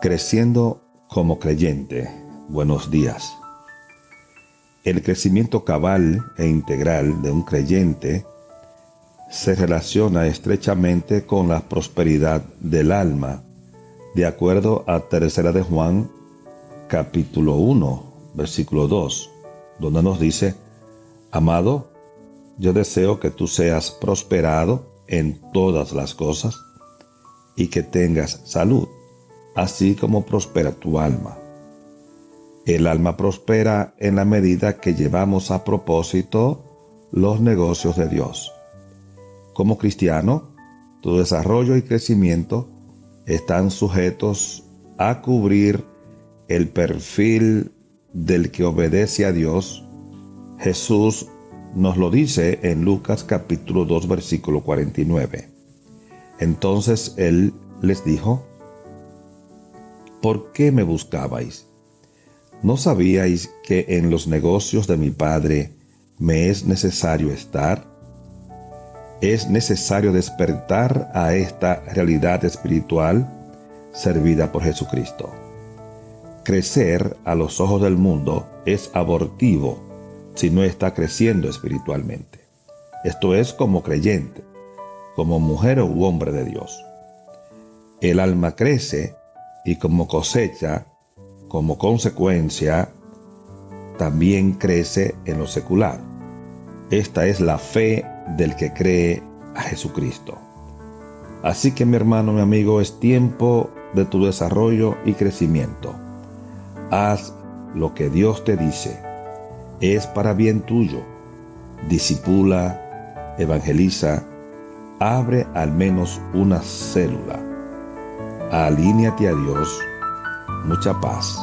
Creciendo como creyente. Buenos días. El crecimiento cabal e integral de un creyente se relaciona estrechamente con la prosperidad del alma, de acuerdo a Tercera de Juan, capítulo 1, versículo 2, donde nos dice, Amado, yo deseo que tú seas prosperado en todas las cosas y que tengas salud, así como prospera tu alma. El alma prospera en la medida que llevamos a propósito los negocios de Dios. Como cristiano, tu desarrollo y crecimiento están sujetos a cubrir el perfil del que obedece a Dios. Jesús nos lo dice en Lucas capítulo 2 versículo 49. Entonces él les dijo, ¿por qué me buscabais? ¿No sabíais que en los negocios de mi Padre me es necesario estar? Es necesario despertar a esta realidad espiritual servida por Jesucristo. Crecer a los ojos del mundo es abortivo si no está creciendo espiritualmente. Esto es como creyente, como mujer u hombre de Dios. El alma crece y como cosecha, como consecuencia, también crece en lo secular. Esta es la fe del que cree a Jesucristo. Así que mi hermano, mi amigo, es tiempo de tu desarrollo y crecimiento. Haz lo que Dios te dice es para bien tuyo. Disipula, evangeliza, abre al menos una célula. Alíñate a Dios. Mucha paz.